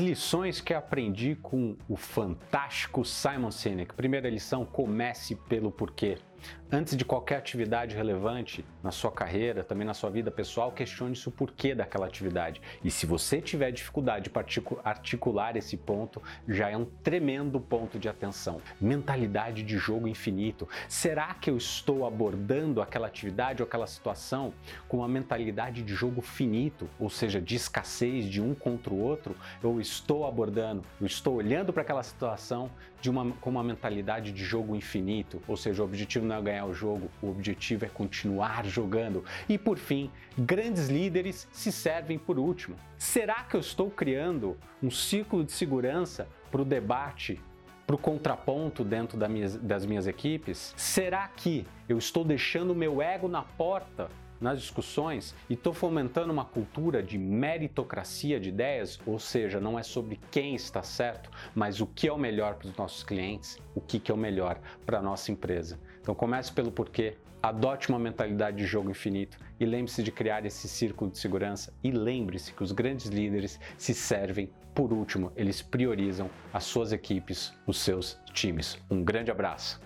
Lições que aprendi com o fantástico Simon Sinek. Primeira lição: comece pelo porquê. Antes de qualquer atividade relevante na sua carreira, também na sua vida pessoal, questione-se o porquê daquela atividade. E se você tiver dificuldade de articular esse ponto, já é um tremendo ponto de atenção. Mentalidade de jogo infinito. Será que eu estou abordando aquela atividade ou aquela situação com uma mentalidade de jogo finito, ou seja, de escassez de um contra o outro? Eu estou abordando, eu estou olhando para aquela situação de uma, com uma mentalidade de jogo infinito, ou seja, o objetivo não é ganhar o jogo, o objetivo é continuar jogando. E por fim, grandes líderes se servem por último. Será que eu estou criando um ciclo de segurança para o debate para o contraponto dentro das minhas equipes? Será que eu estou deixando meu ego na porta nas discussões e estou fomentando uma cultura de meritocracia de ideias, ou seja, não é sobre quem está certo, mas o que é o melhor para os nossos clientes, o que, que é o melhor para a nossa empresa. Então comece pelo porquê, adote uma mentalidade de jogo infinito e lembre-se de criar esse círculo de segurança e lembre-se que os grandes líderes se servem por último, eles priorizam as suas equipes, os seus times. Um grande abraço.